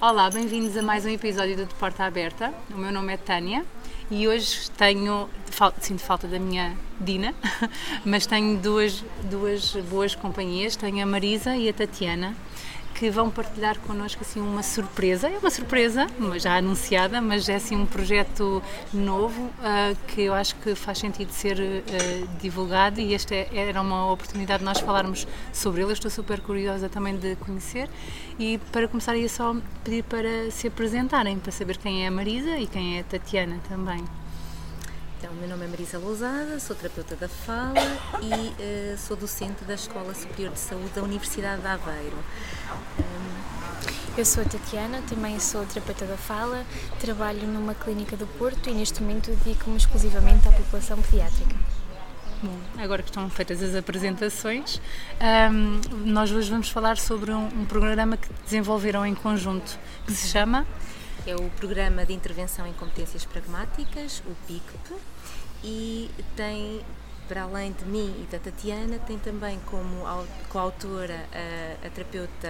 Olá, bem-vindos a mais um episódio do De Porta Aberta. O meu nome é Tânia e hoje tenho, sinto falta da minha Dina, mas tenho duas, duas boas companhias, tenho a Marisa e a Tatiana que vão partilhar connosco assim uma surpresa. É uma surpresa, já anunciada, mas é assim um projeto novo uh, que eu acho que faz sentido ser uh, divulgado e esta é, era uma oportunidade de nós falarmos sobre ele. Eu estou super curiosa também de conhecer e para começar ia só pedir para se apresentarem, para saber quem é a Marisa e quem é a Tatiana também. Então, meu nome é Marisa Lousada, sou terapeuta da fala e uh, sou docente da Escola Superior de Saúde da Universidade de Aveiro. Eu sou a Tatiana, também sou terapeuta da fala, trabalho numa clínica do Porto e neste momento dedico-me exclusivamente à população pediátrica. Bom, agora que estão feitas as apresentações, um, nós hoje vamos falar sobre um, um programa que desenvolveram em conjunto, que se chama é o Programa de Intervenção em Competências Pragmáticas, o PICP, e tem, para além de mim e da Tatiana, tem também como coautora a, a terapeuta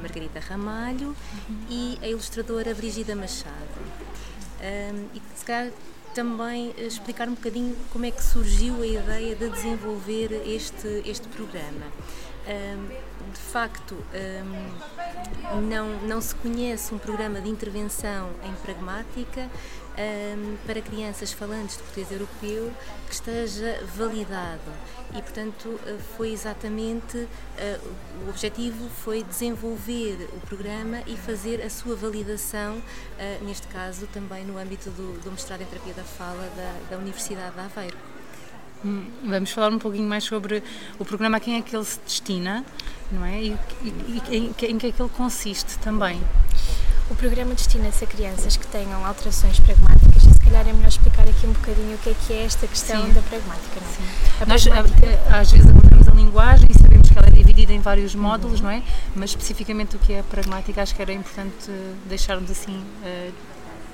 Margarida Ramalho uhum. e a ilustradora Brigida Machado. Um, e se calhar também explicar um bocadinho como é que surgiu a ideia de desenvolver este, este programa. De facto não, não se conhece um programa de intervenção em pragmática para crianças falantes de português europeu que esteja validado e portanto eh, foi exatamente uh, o objetivo foi desenvolver o programa e fazer a sua validação uh, neste caso também no âmbito do, do mestrado em terapia da fala da, da Universidade de Aveiro. Vamos falar um pouquinho mais sobre o programa, a quem é que ele se destina, não é? E, e, e em, em que é que ele consiste também. O programa destina-se a crianças que tenham alterações pragmáticas e se calhar é melhor explicar aqui um bocadinho o que é que é esta questão Sim. da pragmática, não é? Nós pragmática... às vezes abordamos a linguagem e sabemos que ela é dividida em vários módulos, uhum. não é? Mas especificamente o que é a pragmática acho que era importante deixarmos assim uh,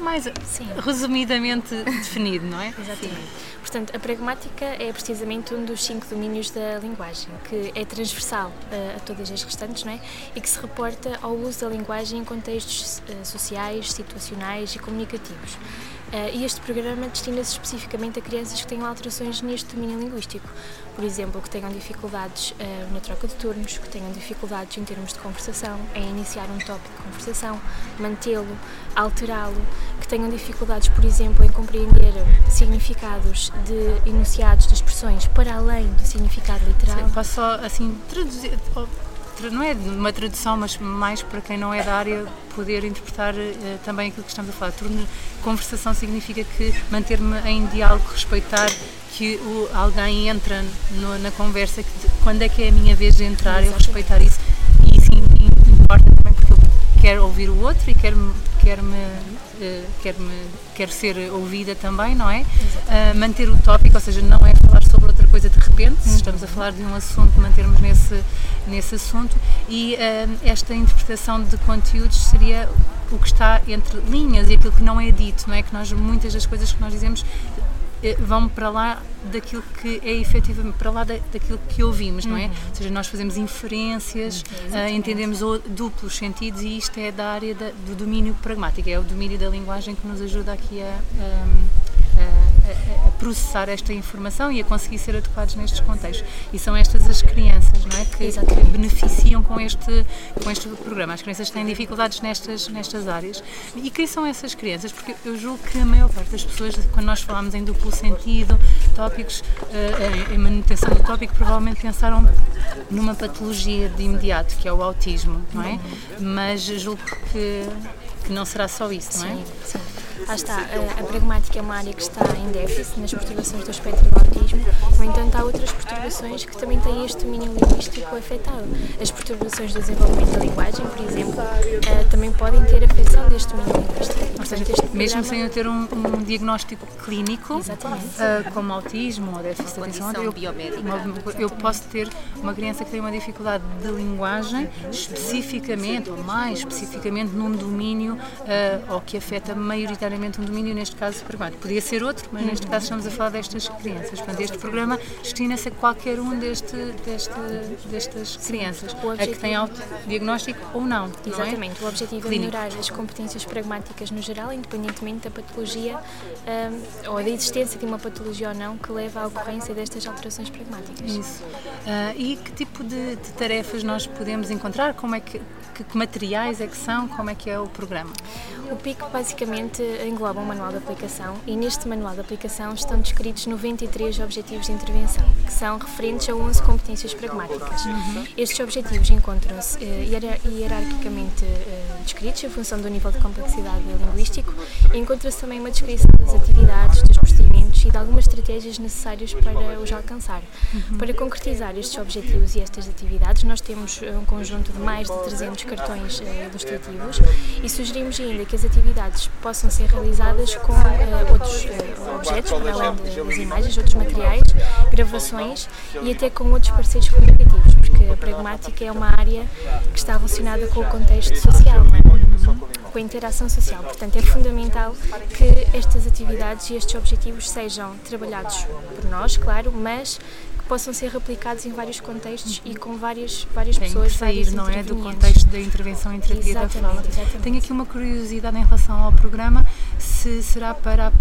mais Sim. resumidamente definido, não é? Exatamente. Portanto, a pragmática é precisamente um dos cinco domínios da linguagem, que é transversal uh, a todas as restantes, não é? E que se reporta ao uso da linguagem em contextos uh, sociais, situacionais e comunicativos. Uh, e este programa destina-se especificamente a crianças que tenham alterações neste domínio linguístico. Por exemplo, que tenham dificuldades uh, na troca de turnos, que tenham dificuldades em termos de conversação, em iniciar um tópico de conversação, mantê-lo, alterá-lo, que tenham dificuldades, por exemplo, em compreender significados de enunciados de expressões para além do significado literal. Sim, posso só, assim, traduzir não é uma tradução, mas mais para quem não é da área poder interpretar uh, também aquilo que estamos a falar. Conversação significa que manter-me em diálogo, respeitar que o, alguém entra no, na conversa, que, quando é que é a minha vez de entrar, eu respeitar isso. E isso importa também porque eu quero ouvir o outro e quero-me quero -me, uh, quero -me, quero ser ouvida também, não é? Uh, manter o tópico, ou seja, não é falar sobre outra coisa de repente, se estamos a falar de um assunto, mantermos nesse, nesse assunto e uh, esta interpretação de conteúdos seria o que está entre linhas e aquilo que não é dito, não é? Que nós, muitas das coisas que nós dizemos eh, vão para lá daquilo que é efetivamente, para lá da, daquilo que ouvimos, não é? Uhum. Ou seja, nós fazemos inferências, uh, entendemos o, duplos sentidos e isto é da área da, do domínio pragmático, é o domínio da linguagem que nos ajuda aqui a, a a, a, processar esta informação e a conseguir ser adequados nestes contextos. E são estas as crianças não é, que, que, beneficiam com este, com este programa. As crianças têm dificuldades nestas, nestas áreas. E quem são essas crianças? Porque eu julgo que a maior parte das pessoas, quando nós falamos em duplo sentido, tópicos, uh, em manutenção do tópico, provavelmente pensaram numa patologia de imediato, que é o autismo, não é? Mas julgo que, que não será só isso, não é? Sim, sim. Lá está, a, a pragmática é uma área que está em déficit nas perturbações do espectro do autismo, no entanto, há outras perturbações que também têm este domínio linguístico afetado. As perturbações do desenvolvimento da linguagem, por exemplo, uh, também podem ter afecção deste domínio linguístico. Ou seja, mesmo sem eu ter um, um diagnóstico clínico, uh, como autismo ou déficit de atenção, eu, eu posso ter uma criança que tem uma dificuldade de linguagem, especificamente, ou mais especificamente, num domínio uh, ou que afeta maioritariamente um domínio, neste caso pragmático. Podia ser outro, mas neste caso estamos a falar destas crianças. Portanto, este programa programa destina-se a qualquer um deste, deste, destas crianças, a que tem autodiagnóstico ou não. Exatamente, não é? o objetivo Clínico. é melhorar as competências pragmáticas no geral, independentemente da patologia um, ou da existência de uma patologia ou não que leva à ocorrência destas alterações pragmáticas. Isso. Uh, e que tipo de, de, tarefas nós podemos encontrar? Como é que, que, que materiais é que são? Como é que é o programa? O PIC basicamente engloba um manual de aplicação e neste manual de aplicação estão descritos 93 objetivos de intervenção, que são referentes a 11 competências pragmáticas. Uhum. Estes objetivos encontram-se uh, hierarquicamente uh, descritos em função do nível de complexidade linguístico e encontra-se também uma descrição das atividades, dos procedimentos e de algumas estratégias necessárias para os alcançar. Uhum. Para concretizar estes objetivos e estas atividades, nós temos um conjunto de mais de 300 cartões uh, ilustrativos e sugerimos ainda que as atividades possam ser realizadas com outros para além das imagens, outros materiais, gravações e até com outros parceiros comunicativos, porque a pragmática é uma área que está relacionada com o contexto social, é? com a interação social. Portanto, é fundamental que estas atividades e estes objetivos sejam trabalhados por nós, claro, mas possam ser replicados em vários contextos e com várias, várias Tem pessoas. Que sair, não é? Do contexto da intervenção em terapia da fala. Tenho aqui uma curiosidade em relação ao programa, se será para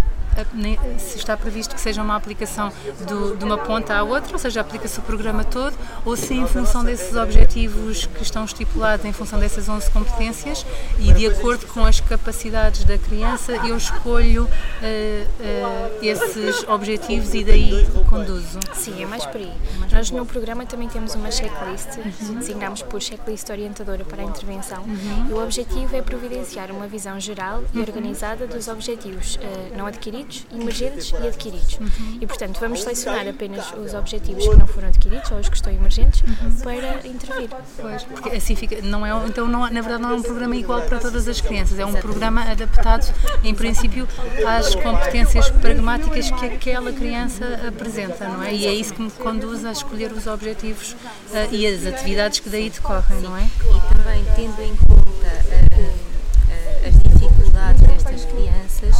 se está previsto que seja uma aplicação do, de uma ponta à outra, ou seja, aplica-se o programa todo, ou se em função desses objetivos que estão estipulados, em função dessas 11 competências e de acordo com as capacidades da criança, eu escolho uh, uh, esses objetivos e daí conduzo. Sim, é mais por aí. Nós no programa também temos uma checklist, uhum. designamos por checklist orientadora para a intervenção, uhum. e o objetivo é providenciar uma visão geral e uhum. organizada dos objetivos uh, não adquiridos adquiridos, emergentes e adquiridos. Uhum. E, portanto, vamos selecionar apenas os objetivos que não foram adquiridos ou os que estão emergentes uhum. para intervir. Pois, porque assim fica, não é, então não, na verdade não é um programa igual para todas as crianças, é um programa adaptado, em princípio, às competências pragmáticas que aquela criança apresenta, não é? E é isso que me conduz a escolher os objetivos uh, e as atividades que daí decorrem, não é? E também tendo em conta uh, as dificuldades destas crianças,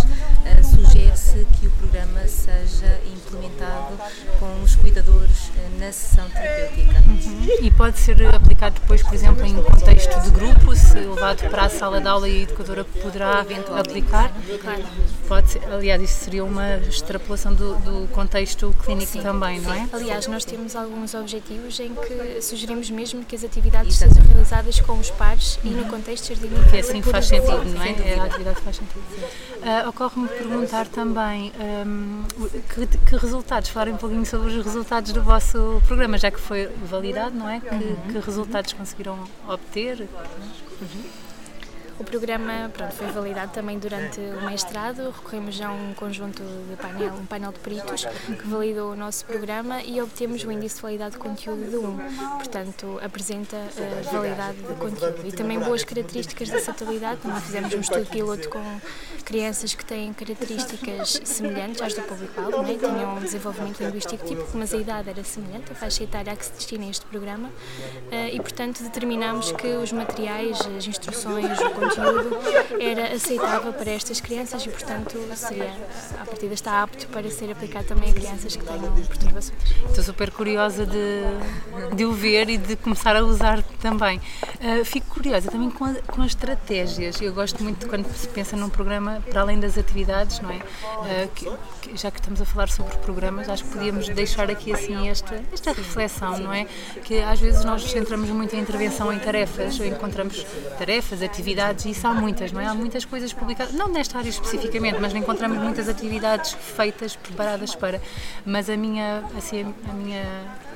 sugere-se que o programa seja implementado com os cuidadores eh, na sessão terapêutica. Uhum. E pode ser aplicado depois, por exemplo, em contexto de grupo, se levado para a sala de aula e a educadora poderá aplicar? Claro. Pode ser, aliás, isso seria uma extrapolação do, do contexto clínico sim, também, não é? Aliás, nós temos alguns objetivos em que sugerimos mesmo que as atividades Exato. sejam realizadas com os pares uhum. e no contexto jardim. Porque assim faz sentido, não é? A atividade faz sentido. Uh, Ocorre-me perguntar também um, que, que, resultados, falar um pouquinho sobre os resultados do vosso programa, já que foi validado, não é? Que, uhum. que resultados conseguiram obter? Uhum. O programa pronto, foi validado também durante o mestrado, recorremos a um conjunto de painel, um painel de peritos que validou o nosso programa e obtemos o índice de validade de conteúdo de 1, portanto apresenta uh, validade de conteúdo. E também boas características da satalidade, também fizemos um estudo piloto com crianças que têm características semelhantes às do público-alvo, né? tinham um desenvolvimento linguístico típico, mas a idade era semelhante, a faixa etária a que se destina este programa. Uh, e portanto determinámos que os materiais, as instruções, o era aceitável para estas crianças e, portanto, seria, a partida está apto para ser aplicado também a crianças que tenham perturbações. Estou super curiosa de, de o ver e de começar a usar também. Uh, fico curiosa também com, a, com as estratégias. Eu gosto muito quando se pensa num programa, para além das atividades, não é? Uh, que, que, já que estamos a falar sobre programas, acho que podíamos deixar aqui assim esta, esta reflexão, não é? Que às vezes nós centramos muito a intervenção em tarefas, encontramos tarefas, atividades, e isso há muitas, não é? Há muitas coisas publicadas, não nesta área especificamente, mas encontramos muitas atividades feitas, preparadas para. Mas a minha, assim, a minha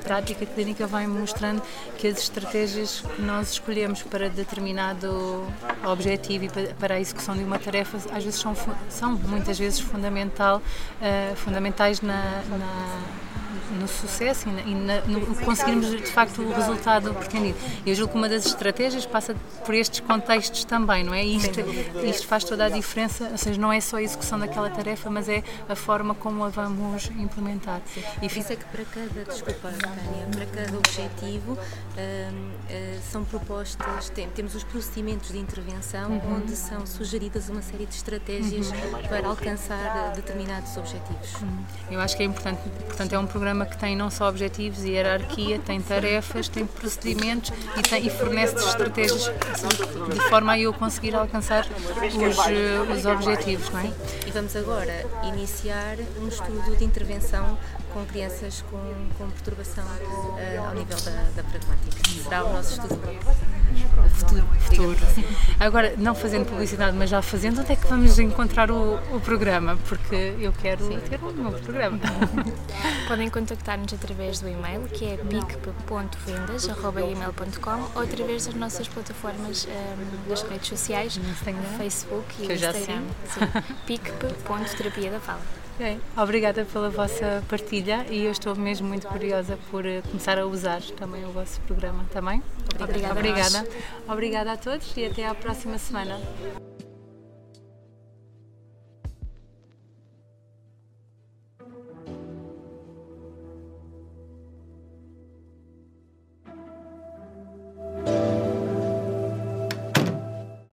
prática clínica vai mostrando que as estratégias que nós escolhemos para determinado objetivo e para a execução de uma tarefa às vezes são, são muitas vezes fundamental, uh, fundamentais na, na no sucesso e, na, no conseguirmos de facto o resultado pretendido. Eu julgo que uma das estratégias passa por estes contextos também, não é? E isto, isto faz toda a diferença, ou seja, não é só a execução daquela tarefa, mas é a forma como a vamos implementar. E fica... que para cada, desculpa, Para cada objetivo hum, hum, são propostas, tem, temos os procedimentos de intervenção uhum. onde são sugeridas uma série de estratégias uhum. para alcançar determinados objetivos. Uhum. Eu acho que é importante, portanto, é um programa programa que tem não só objetivos e hierarquia, tem tarefas, tem procedimentos e, tem, e fornece estratégias de forma a eu conseguir alcançar os, os objetivos. Não é? E vamos agora iniciar um estudo de intervenção com crianças com, com perturbação uh, ao nível da, da pragmática. Será o nosso estudo futuro. futuro. Agora, não fazendo publicidade, mas já fazendo, onde é que vamos encontrar o, o programa? Porque eu quero Sim. ter um novo programa. Podem contactar-nos através do e-mail, que é pic.vendas.gmail.com ou através das nossas plataformas um, das redes sociais, Instagram, Facebook e Instagram. pic.terapia da fala. Obrigada pela vossa partilha e eu estou mesmo muito curiosa por eh, começar a usar também o vosso programa também. Obrigada. Obrigada. Obrigada a todos e até à próxima semana.